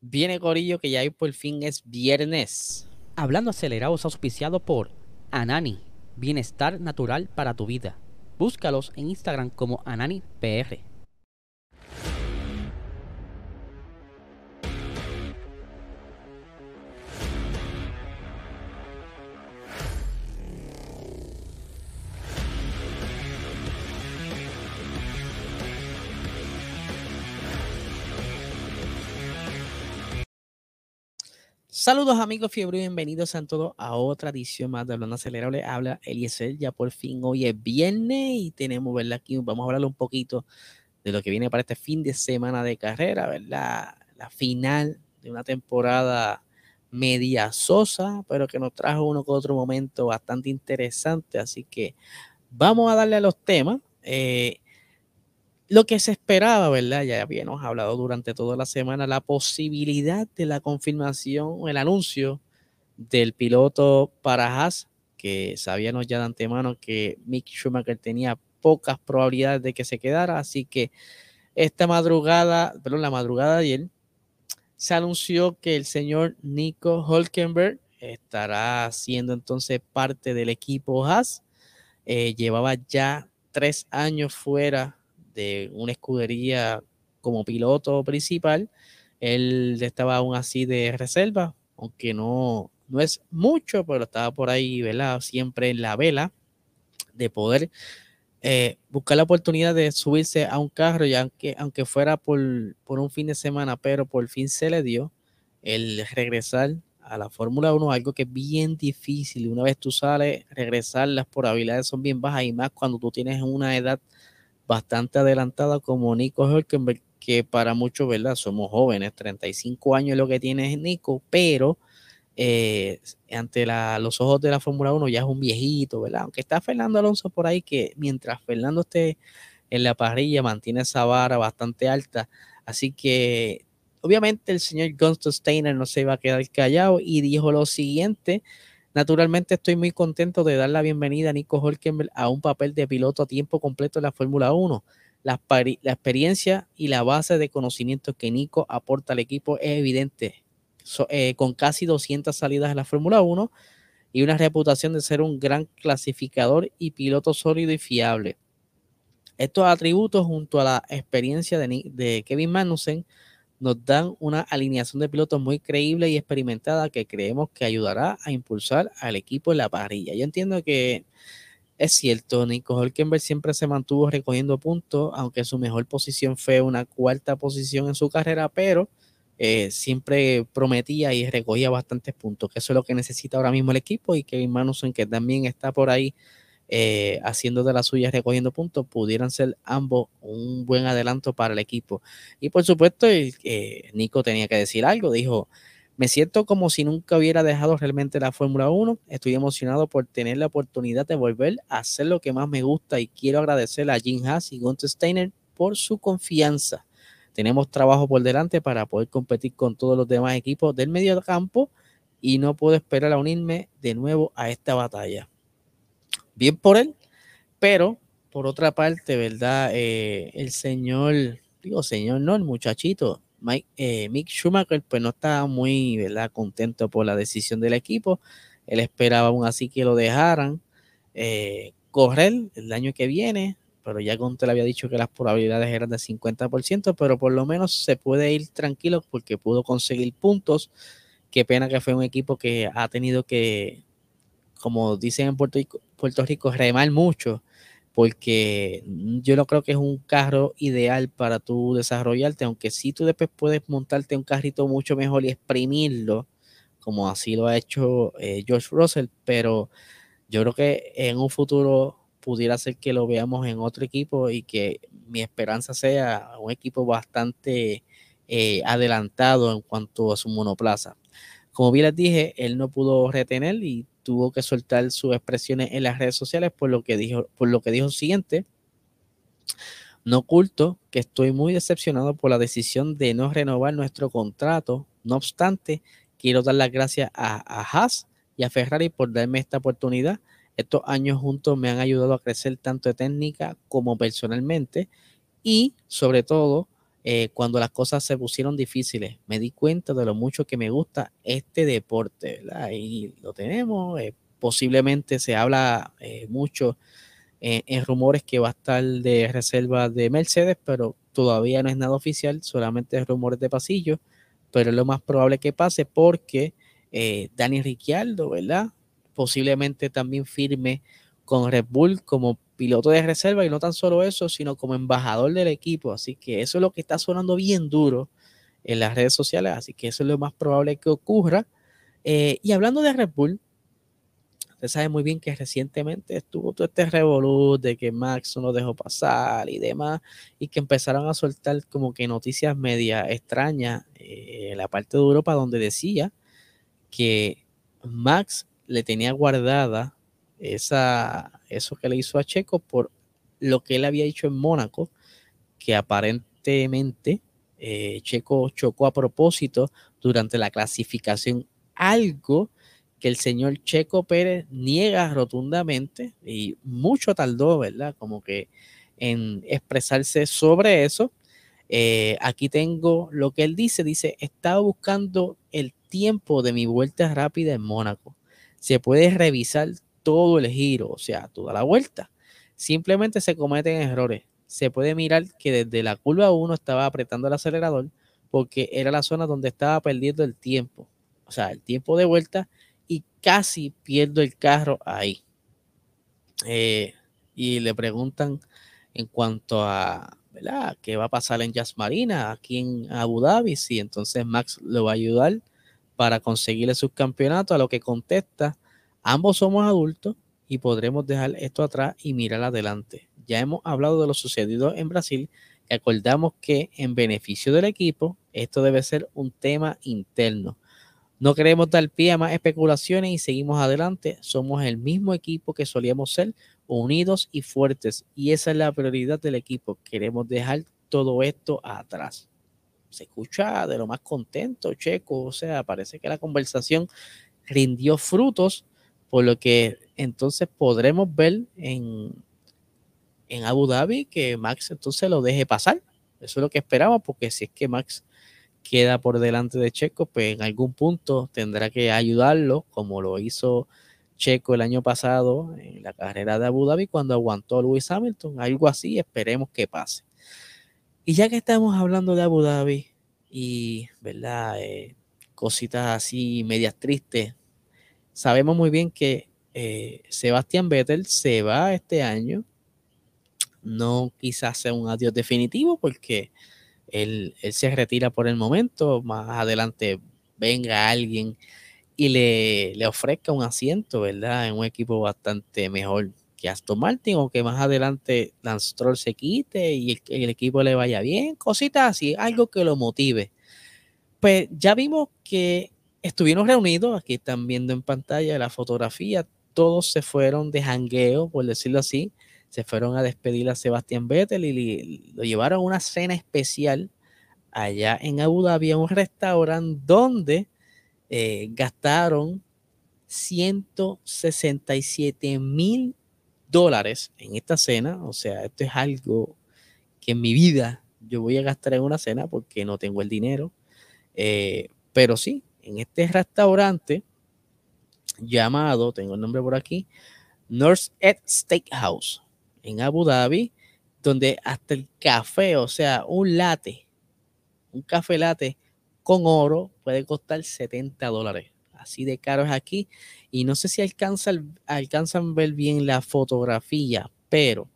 Viene Corillo que ya hoy por fin es viernes. Hablando acelerados auspiciado por Anani, bienestar natural para tu vida. Búscalos en Instagram como AnaniPR. Saludos amigos fiebre, bienvenidos a todos a otra edición más de Hablando Acelerable. Habla Eliezer, ya por fin hoy es viernes y tenemos, ¿verdad? Aquí vamos a hablar un poquito de lo que viene para este fin de semana de carrera, ¿verdad? La final de una temporada media sosa, pero que nos trajo uno con otro momento bastante interesante. Así que vamos a darle a los temas. Eh, lo que se esperaba, ¿verdad? Ya habíamos hablado durante toda la semana, la posibilidad de la confirmación, el anuncio del piloto para Haas, que sabíamos ya de antemano que Mick Schumacher tenía pocas probabilidades de que se quedara, así que esta madrugada, perdón, la madrugada de ayer, se anunció que el señor Nico Hulkenberg estará siendo entonces parte del equipo Haas. Eh, llevaba ya tres años fuera de una escudería como piloto principal. Él estaba aún así de reserva, aunque no, no es mucho, pero estaba por ahí, ¿verdad? Siempre en la vela de poder eh, buscar la oportunidad de subirse a un carro, ya aunque, aunque fuera por, por un fin de semana, pero por fin se le dio el regresar a la Fórmula 1, algo que es bien difícil. Una vez tú sales, regresar, las probabilidades son bien bajas y más cuando tú tienes una edad bastante adelantada como Nico Hülkenberg, que para muchos, ¿verdad? Somos jóvenes, 35 años lo que tiene Nico, pero eh, ante los ojos de la Fórmula 1 ya es un viejito, ¿verdad? Aunque está Fernando Alonso por ahí, que mientras Fernando esté en la parrilla mantiene esa vara bastante alta, así que obviamente el señor Gunther Steiner no se iba a quedar callado y dijo lo siguiente, Naturalmente estoy muy contento de dar la bienvenida a Nico Hulkenberg a un papel de piloto a tiempo completo en la Fórmula 1. La, experiencia y la base de conocimiento que Nico aporta al equipo es evidente. Eh, con casi 200 salidas en la Fórmula 1 y una reputación de ser un gran clasificador y piloto sólido y fiable. Estos atributos junto a la experiencia de, de Kevin Magnussen nos dan una alineación de pilotos muy creíble y experimentada que creemos que ayudará a impulsar al equipo en la parrilla. Yo entiendo que es cierto, Nico Hulkenberg siempre se mantuvo recogiendo puntos, aunque su mejor posición fue una cuarta posición en su carrera, pero eh, siempre prometía y recogía bastantes puntos, que eso es lo que necesita ahora mismo el equipo y Kevin Magnussen, que también está por ahí eh, haciendo de las suyas, recogiendo puntos, pudieran ser ambos un buen adelanto para el equipo. Y por supuesto, eh, Nico tenía que decir algo, dijo, me siento como si nunca hubiera dejado realmente la Fórmula 1, estoy emocionado por tener la oportunidad de volver a hacer lo que más me gusta y quiero agradecer a Jim Haas y Gunther Steiner por su confianza. Tenemos trabajo por delante para poder competir con todos los demás equipos del medio campo y no puedo esperar a unirme de nuevo a esta batalla bien por él, pero por otra parte, ¿verdad? Eh, el señor, digo señor, no, el muchachito, Mike, eh, Mick Schumacher, pues no estaba muy, ¿verdad? Contento por la decisión del equipo. Él esperaba aún así que lo dejaran eh, correr el año que viene, pero ya Conte le había dicho que las probabilidades eran de 50%, pero por lo menos se puede ir tranquilo porque pudo conseguir puntos. Qué pena que fue un equipo que ha tenido que como dicen en Puerto Rico, Puerto Rico remar mucho, porque yo no creo que es un carro ideal para tú desarrollarte, aunque sí tú después puedes montarte un carrito mucho mejor y exprimirlo, como así lo ha hecho eh, George Russell, pero yo creo que en un futuro pudiera ser que lo veamos en otro equipo y que mi esperanza sea un equipo bastante eh, adelantado en cuanto a su monoplaza. Como bien les dije, él no pudo retener y tuvo que soltar sus expresiones en las redes sociales por lo que dijo, por lo que dijo siguiente. No oculto que estoy muy decepcionado por la decisión de no renovar nuestro contrato. No obstante, quiero dar las gracias a, a Haas y a Ferrari por darme esta oportunidad. Estos años juntos me han ayudado a crecer tanto técnica como personalmente y sobre todo eh, cuando las cosas se pusieron difíciles, me di cuenta de lo mucho que me gusta este deporte, ¿verdad? Y lo tenemos, eh, posiblemente se habla eh, mucho en rumores que va a estar de reserva de Mercedes, pero todavía no es nada oficial, solamente rumores de pasillo, pero es lo más probable que pase porque Dani Ricciardo, ¿verdad? Posiblemente también firme con Red Bull como piloto de reserva y no tan solo eso, sino como embajador del equipo. Así que eso es lo que está sonando bien duro en las redes sociales, así que eso es lo más probable que ocurra. Eh, y hablando de Red Bull, usted sabe muy bien que recientemente estuvo todo este revolut de que Max no lo dejó pasar y demás, y que empezaron a soltar como que noticias media extrañas eh, en la parte de Europa donde decía que Max le tenía guardada esa, eso que le hizo a Checo por lo que él había dicho en Mónaco, que aparentemente eh, Checo chocó a propósito durante la clasificación, algo que el señor Checo Pérez niega rotundamente y mucho tardó, ¿verdad? Como que en expresarse sobre eso. Eh, aquí tengo lo que él dice, dice, estaba buscando el tiempo de mi vuelta rápida en Mónaco. Se puede revisar todo el giro, o sea, toda la vuelta. Simplemente se cometen errores. Se puede mirar que desde la curva 1 estaba apretando el acelerador porque era la zona donde estaba perdiendo el tiempo. O sea, el tiempo de vuelta y casi pierdo el carro ahí. Eh, y le preguntan en cuanto a qué va a pasar en Jazz Marina, aquí en Abu Dhabi, si entonces Max lo va a ayudar para conseguirle su campeonato, a lo que contesta, Ambos somos adultos y podremos dejar esto atrás y mirar adelante. Ya hemos hablado de lo sucedido en Brasil y acordamos que en beneficio del equipo esto debe ser un tema interno. No queremos dar pie a más especulaciones y seguimos adelante. Somos el mismo equipo que solíamos ser, unidos y fuertes. Y esa es la prioridad del equipo. Queremos dejar todo esto atrás. Se escucha de lo más contento, Checo. O sea, parece que la conversación rindió frutos por lo que entonces podremos ver en, en Abu Dhabi que Max entonces lo deje pasar. Eso es lo que esperamos, porque si es que Max queda por delante de Checo, pues en algún punto tendrá que ayudarlo, como lo hizo Checo el año pasado en la carrera de Abu Dhabi cuando aguantó a Lewis Hamilton. Algo así, esperemos que pase. Y ya que estamos hablando de Abu Dhabi y, ¿verdad? Eh, cositas así medias tristes Sabemos muy bien que eh, Sebastián Vettel se va este año. No quizás sea un adiós definitivo porque él, se retira por el momento. Más adelante venga alguien y le, ofrezca un asiento, ¿verdad? En un equipo bastante mejor que Aston Martin o que más adelante Lance Stroll se quite y el, equipo le vaya bien, cositas así, algo que lo motive. Pues ya vimos que estuvieron reunidos, aquí están viendo en pantalla la fotografía, todos se fueron de jangueo, por decirlo así, se fueron a despedir a Sebastián Vettel y lo llevaron a una cena especial allá en Abu Dhabi, un restaurante donde eh, gastaron 167 mil dólares en esta cena. O sea, esto es algo que en mi vida yo voy a gastar en una cena porque no tengo el dinero. Eh, pero sí, en este restaurante llamado, tengo el nombre por aquí, North Ed Steakhouse en Abu Dhabi, donde hasta el café, o sea, un latte, un café latte con oro puede costar 70 dólares. Así de caro es aquí. Y no sé si alcanzan, alcanzan a ver bien la fotografía, pero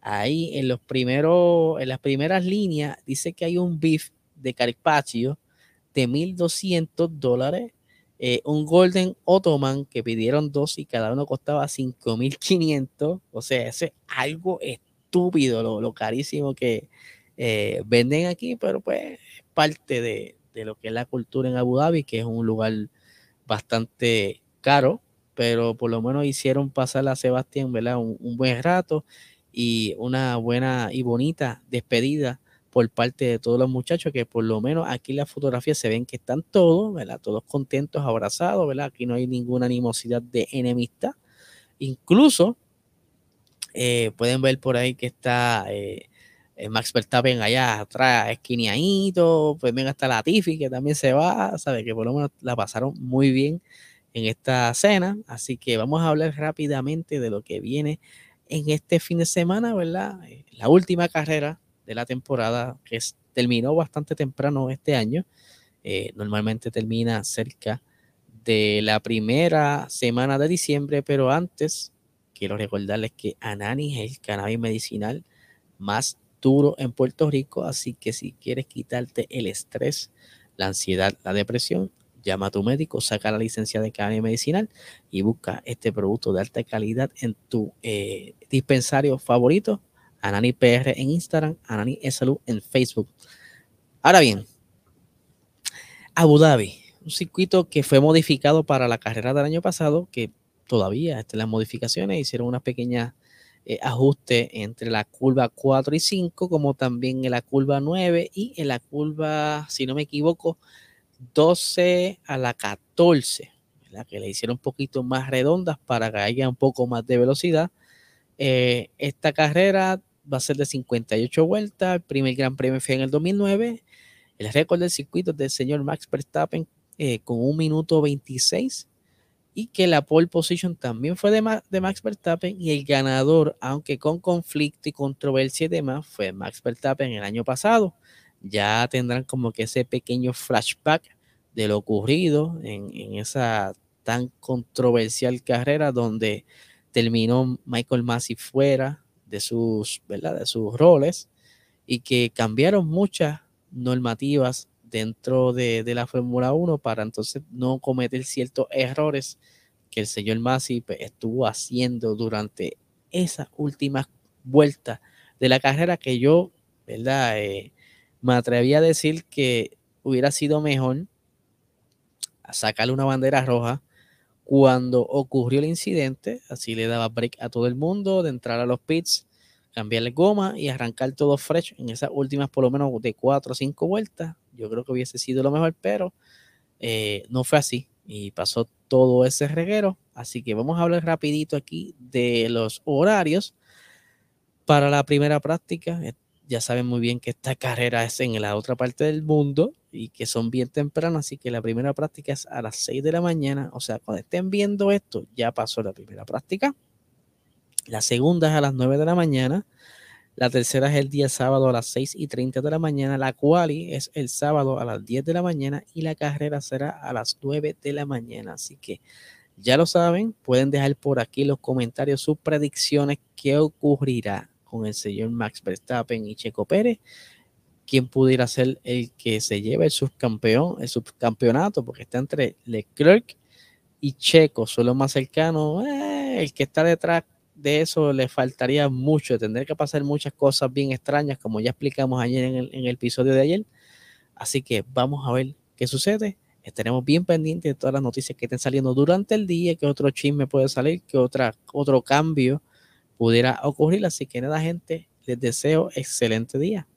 ahí en los primeros, en las primeras líneas dice que hay un beef de carpaccio de 1.200 dólares. Eh, un Golden Ottoman que pidieron dos y cada uno costaba 5.500. O sea, ese es algo estúpido, lo, carísimo que eh, venden aquí, pero pues es parte de, lo que es la cultura en Abu Dhabi, que es un lugar bastante caro, pero por lo menos hicieron pasar a Sebastián ¿verdad? un buen rato y una buena y bonita despedida por parte de todos los muchachos, que por lo menos aquí la fotografía se ven que están todos, ¿verdad? Todos contentos, abrazados, ¿verdad? Aquí no hay ninguna animosidad de enemistad. Incluso eh, pueden ver por ahí que está eh, Max Verstappen allá atrás, esquineadito, pues venga hasta la Tiffy, que también se va, sabe que por lo menos la pasaron muy bien en esta cena, así que vamos a hablar rápidamente de lo que viene en este fin de semana, ¿verdad? Eh, la última carrera de la temporada que terminó bastante temprano este año, eh, normalmente termina cerca de la primera semana de diciembre, pero antes quiero recordarles que Anani es el cannabis medicinal más duro en Puerto Rico, así que si quieres quitarte el estrés, la ansiedad, la depresión, llama a tu médico, saca la licencia de cannabis medicinal y busca este producto de alta calidad en tu eh, dispensario favorito, Anani PR en Instagram, Anani Salud en Facebook. Ahora bien, Abu Dhabi, un circuito que fue modificado para la carrera del año pasado, que todavía están las modificaciones, hicieron unas pequeñas eh, ajustes entre la curva 4 y 5, como también en la curva 9 y en la curva, si no me equivoco, 12 a la 14, la que le hicieron un poquito más redondas para que haya un poco más de velocidad. Eh, esta carrera va a ser de 58 vueltas, el primer Gran Premio fue en el 2009, el récord del circuito del señor Max Verstappen eh, con un minuto 26 y que la pole position también fue de, Max Verstappen y el ganador, aunque con conflicto y controversia y demás, fue Max Verstappen el año pasado. Ya tendrán como que ese pequeño flashback de lo ocurrido en, esa tan controversial carrera donde terminó Michael Massey fuera de sus, ¿verdad? de sus roles y que cambiaron muchas normativas dentro de, la Fórmula 1 para entonces no cometer ciertos errores que el señor Massey pues, estuvo haciendo durante esa última vuelta de la carrera que yo, ¿verdad? Eh, me atreví a decir que hubiera sido mejor sacarle una bandera roja cuando ocurrió el incidente, así le daba break a todo el mundo de entrar a los pits, cambiarle goma y arrancar todo fresh en esas últimas por lo menos de cuatro o cinco vueltas. Yo creo que hubiese sido lo mejor, pero eh, no fue así y pasó todo ese reguero. Así que vamos a hablar rapidito aquí de los horarios para la primera práctica ya saben muy bien que esta carrera es en la otra parte del mundo y que son bien tempranas, así que la primera práctica es a las 6 de la mañana, o sea, cuando estén viendo esto, ya pasó la primera práctica. La segunda es a las 9 de la mañana. La tercera es el día sábado a las 6 y 30 de la mañana. La quali es el sábado a las 10 de la mañana y la carrera será a las 9 de la mañana. Así que ya lo saben, pueden dejar por aquí los comentarios sus predicciones, qué ocurrirá con el señor Max Verstappen y Checo Pérez, quién pudiera ser el que se lleve el subcampeón, el subcampeonato, porque está entre Leclerc y Checo, son los más cercanos. Eh, el que está detrás de eso le faltaría mucho, tendría que pasar muchas cosas bien extrañas, como ya explicamos ayer en el, en el episodio de ayer. Así que vamos a ver qué sucede. Estaremos bien pendientes de todas las noticias que estén saliendo durante el día, que otro chisme puede salir, que otra, otro cambio pudiera ocurrir. Así que nada, gente, les deseo excelente día.